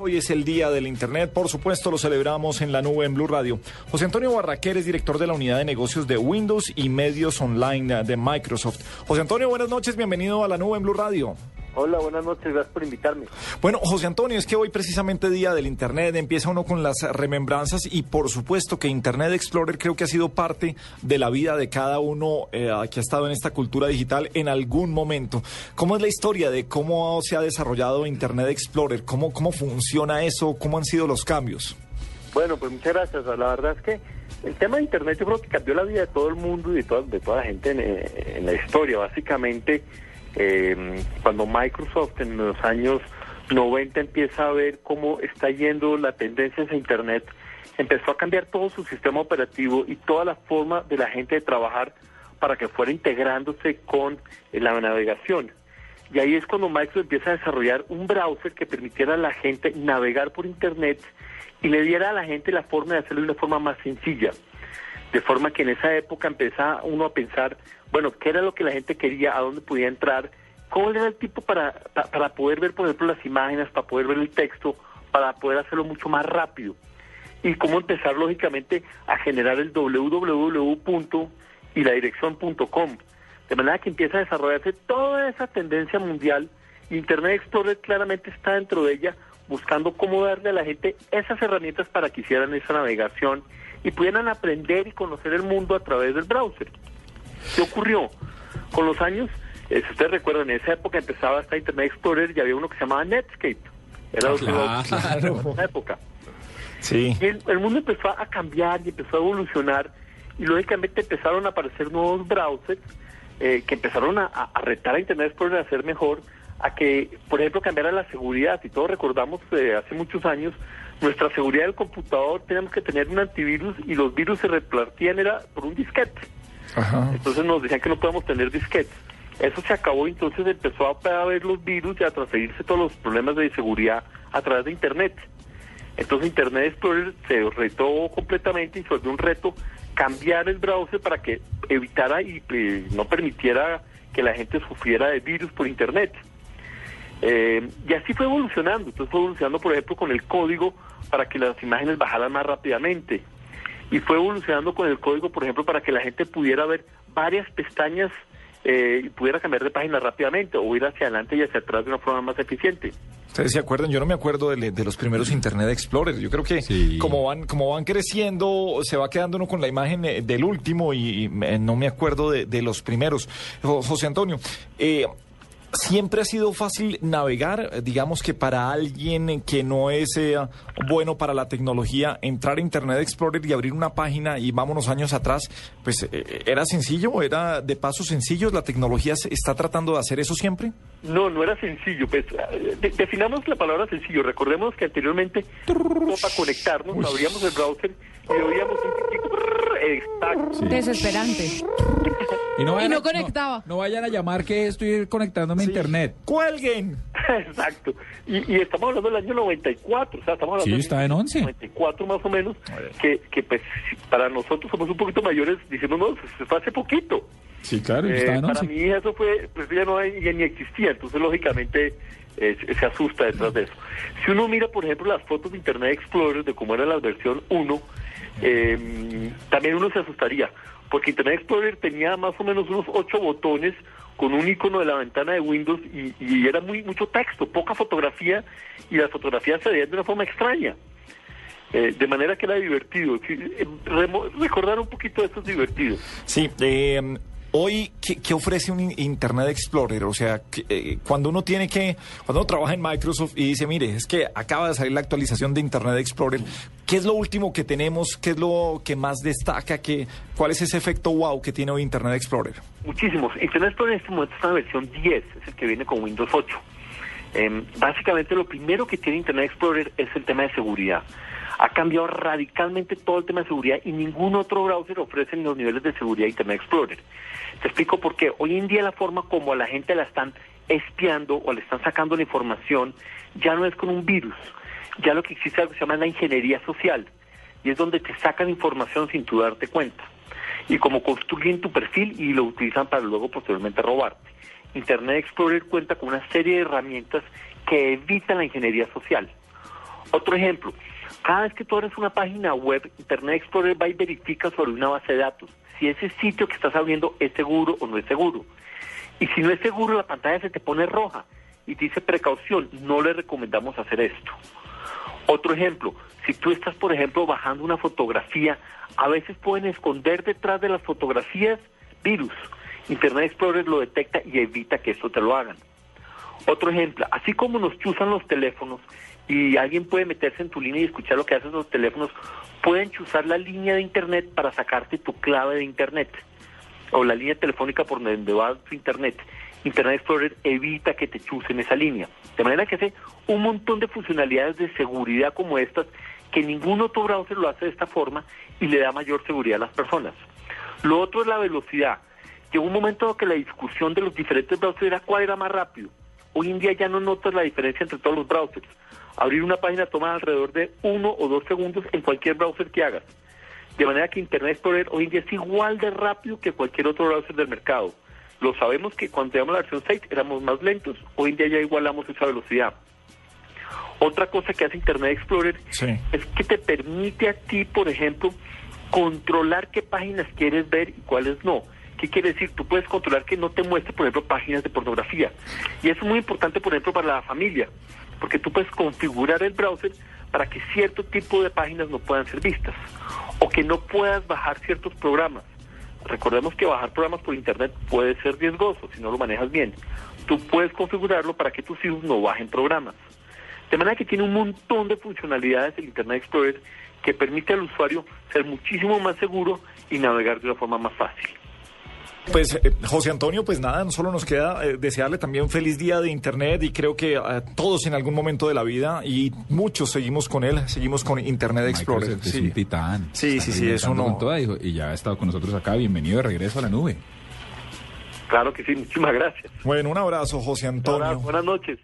Hoy es el día del Internet, por supuesto lo celebramos en la nube en Blue Radio. José Antonio Barraquer es director de la unidad de negocios de Windows y medios online de Microsoft. José Antonio, buenas noches, bienvenido a la nube en Blue Radio. Hola, buenas noches, gracias por invitarme. Bueno, José Antonio, es que hoy precisamente Día del Internet, empieza uno con las remembranzas y por supuesto que Internet Explorer creo que ha sido parte de la vida de cada uno eh, que ha estado en esta cultura digital en algún momento. ¿Cómo es la historia de cómo se ha desarrollado Internet Explorer? ¿Cómo, cómo funciona eso? ¿Cómo han sido los cambios? Bueno, pues muchas gracias. La verdad es que el tema de Internet yo creo que cambió la vida de todo el mundo y de toda, de toda la gente en, en la historia. Básicamente eh, cuando Microsoft en los años 90 empieza a ver cómo está yendo la tendencia hacia Internet, empezó a cambiar todo su sistema operativo y toda la forma de la gente de trabajar para que fuera integrándose con eh, la navegación. Y ahí es cuando Microsoft empieza a desarrollar un browser que permitiera a la gente navegar por Internet y le diera a la gente la forma de hacerlo de una forma más sencilla. De forma que en esa época empezaba uno a pensar, bueno, qué era lo que la gente quería, a dónde podía entrar, cómo era el tipo para, para poder ver, por ejemplo, las imágenes, para poder ver el texto, para poder hacerlo mucho más rápido. Y cómo empezar, lógicamente, a generar el www. y la dirección.com. De manera que empieza a desarrollarse toda esa tendencia mundial. Internet Explorer claramente está dentro de ella, buscando cómo darle a la gente esas herramientas para que hicieran esa navegación y pudieran aprender y conocer el mundo a través del browser. ¿Qué ocurrió? Con los años, eh, si ustedes recuerdan, en esa época empezaba hasta Internet Explorer y había uno que se llamaba Netscape. Era ah, claro. en esa época. Sí. Y el, mundo empezó a cambiar y empezó a evolucionar y lógicamente empezaron a aparecer nuevos browsers eh, que empezaron a, retar a Internet Explorer a hacer mejor, a que, por ejemplo, cambiara la seguridad. Y todos recordamos eh, hace muchos años nuestra seguridad del computador teníamos que tener un antivirus y los virus se repartían era por un disquete. Entonces nos decían que no podemos tener disquetes. Eso se acabó y entonces empezó a ver los virus y a transferirse todos los problemas de seguridad a través de Internet. Entonces Internet Explorer se retó completamente y volvió un reto cambiar el browser para que evitara y no permitiera que la gente sufriera de virus por Internet. Eh, y así fue evolucionando. Entonces fue evolucionando, por ejemplo, con el código para que las imágenes bajaran más rápidamente. Y fue evolucionando con el código, por ejemplo, para que la gente pudiera ver varias pestañas eh, y pudiera cambiar de página rápidamente o ir hacia adelante y hacia atrás de una forma más eficiente. Ustedes se acuerdan, yo no me acuerdo de, los primeros Internet Explorer. Yo creo que como van como van creciendo, se va quedando uno con la imagen eh, del último y, no me acuerdo de, de, los primeros. José Antonio, eh, siempre ha sido fácil navegar, digamos que para alguien que no es eh, bueno para la tecnología, entrar a Internet Explorer y abrir una página y vámonos años atrás, pues eh, era sencillo, era de pasos sencillos, la tecnología está tratando de hacer eso siempre. No, no era sencillo, pues eh, definamos la palabra sencillo, recordemos que anteriormente para conectarnos abríamos el browser y oíamos un exacto. Desesperante. Y no, y no conectaba. No vayan a llamar que estoy conectándome a internet. ¡Cuelguen! Exacto. Y, estamos hablando del año 94, o sea, estamos hablando sí, está en 11. 94 más o menos, que, que pues para nosotros somos un poquito mayores, diciendo, no, se fue hace poquito. Sí, claro, está en 11. Para mí eso fue, pues ya no ya ni existía, entonces lógicamente eh, se asusta detrás de eso. Si uno mira, por ejemplo, las fotos de Internet Explorer, de cómo era la versión 1, eh, también uno se asustaría porque Internet Explorer tenía más o menos unos ocho botones con un icono de la ventana de Windows y, era muy mucho texto, poca fotografía y las fotografías se veían de una forma extraña. Eh, de manera que era divertido. Eh, recordar un poquito esto es divertido. Sí, eh, Hoy, ¿qué, ofrece un Internet Explorer? O sea, eh, cuando uno tiene que, cuando uno trabaja en Microsoft y dice, mire, es que acaba de salir la actualización de Internet Explorer, ¿qué es lo último que tenemos? ¿Qué es lo que más destaca? ¿Qué, ¿Cuál es ese efecto wow que tiene hoy Internet Explorer? Muchísimos. Internet Explorer en este momento está en la versión 10, es el que viene con Windows 8. Em, básicamente lo primero que tiene Internet Explorer es el tema de seguridad ha cambiado radicalmente todo el tema de seguridad y ningún otro browser ofrece los niveles de seguridad de Internet Explorer. Te explico por qué. Hoy en día la forma como a la gente la están espiando o le están sacando la información ya no es con un virus. Ya lo que existe algo que se llama la ingeniería social y es donde te sacan información sin tú darte cuenta. Y como construyen tu perfil y lo utilizan para luego posteriormente robarte. Internet Explorer cuenta con una serie de herramientas que evitan la ingeniería social. Otro ejemplo, cada vez que tú abres una página web, Internet Explorer va y verifica sobre una base de datos si ese sitio que estás abriendo es seguro o no es seguro. Y si no es seguro, la pantalla se te pone roja y dice precaución, no le recomendamos hacer esto. Otro ejemplo, si tú estás, por ejemplo, bajando una fotografía, a veces pueden esconder detrás de las fotografías virus. Internet Explorer lo detecta y evita que esto te lo hagan. Otro ejemplo, así como nos chuzan los teléfonos y alguien puede meterse en tu línea y escuchar lo que hacen los teléfonos, pueden chuzar la línea de Internet para sacarte tu clave de Internet o la línea telefónica por donde va tu Internet. Internet Explorer evita que te chusen esa línea. De manera que hace un montón de funcionalidades de seguridad como estas que ningún otro browser lo hace de esta forma y le da mayor seguridad a las personas. Lo otro es la velocidad. Llegó un momento en que la discusión de los diferentes browsers era cuál era más rápido. Hoy en día ya no notas la diferencia entre todos los browsers. Abrir una página toma alrededor de uno o dos segundos en cualquier browser que hagas. De manera que Internet Explorer hoy en día es igual de rápido que cualquier otro browser del mercado. Lo sabemos que cuando teníamos la versión 6 éramos más lentos, hoy en día ya igualamos esa velocidad. Otra cosa que hace Internet Explorer es que te permite a ti, por ejemplo, controlar qué páginas quieres ver y cuáles no. ¿Qué quiere decir? Tú puedes controlar que no te muestre, por ejemplo, páginas de pornografía. Y eso es muy importante, por ejemplo, para la familia, porque tú puedes configurar el browser para que cierto tipo de páginas no puedan ser vistas o que no puedas bajar ciertos programas. Recordemos que bajar programas por Internet puede ser riesgoso si no lo manejas bien. Tú puedes configurarlo para que tus hijos no bajen programas. De manera que tiene un montón de funcionalidades el Internet Explorer que permite al usuario ser muchísimo más seguro y navegar de una forma más fácil. Pues eh, José Antonio, pues nada, no solo nos queda eh, desearle también un feliz día de Internet y creo que a todos en algún momento de la vida y muchos seguimos con él, seguimos con Internet Explorer. Es, un titán. Sí, sí, sí, eso no. y ya ha estado con nosotros acá. Bienvenido de regreso a la nube. Claro que sí, muchísimas gracias. Bueno, un abrazo, José Antonio. buenas noches.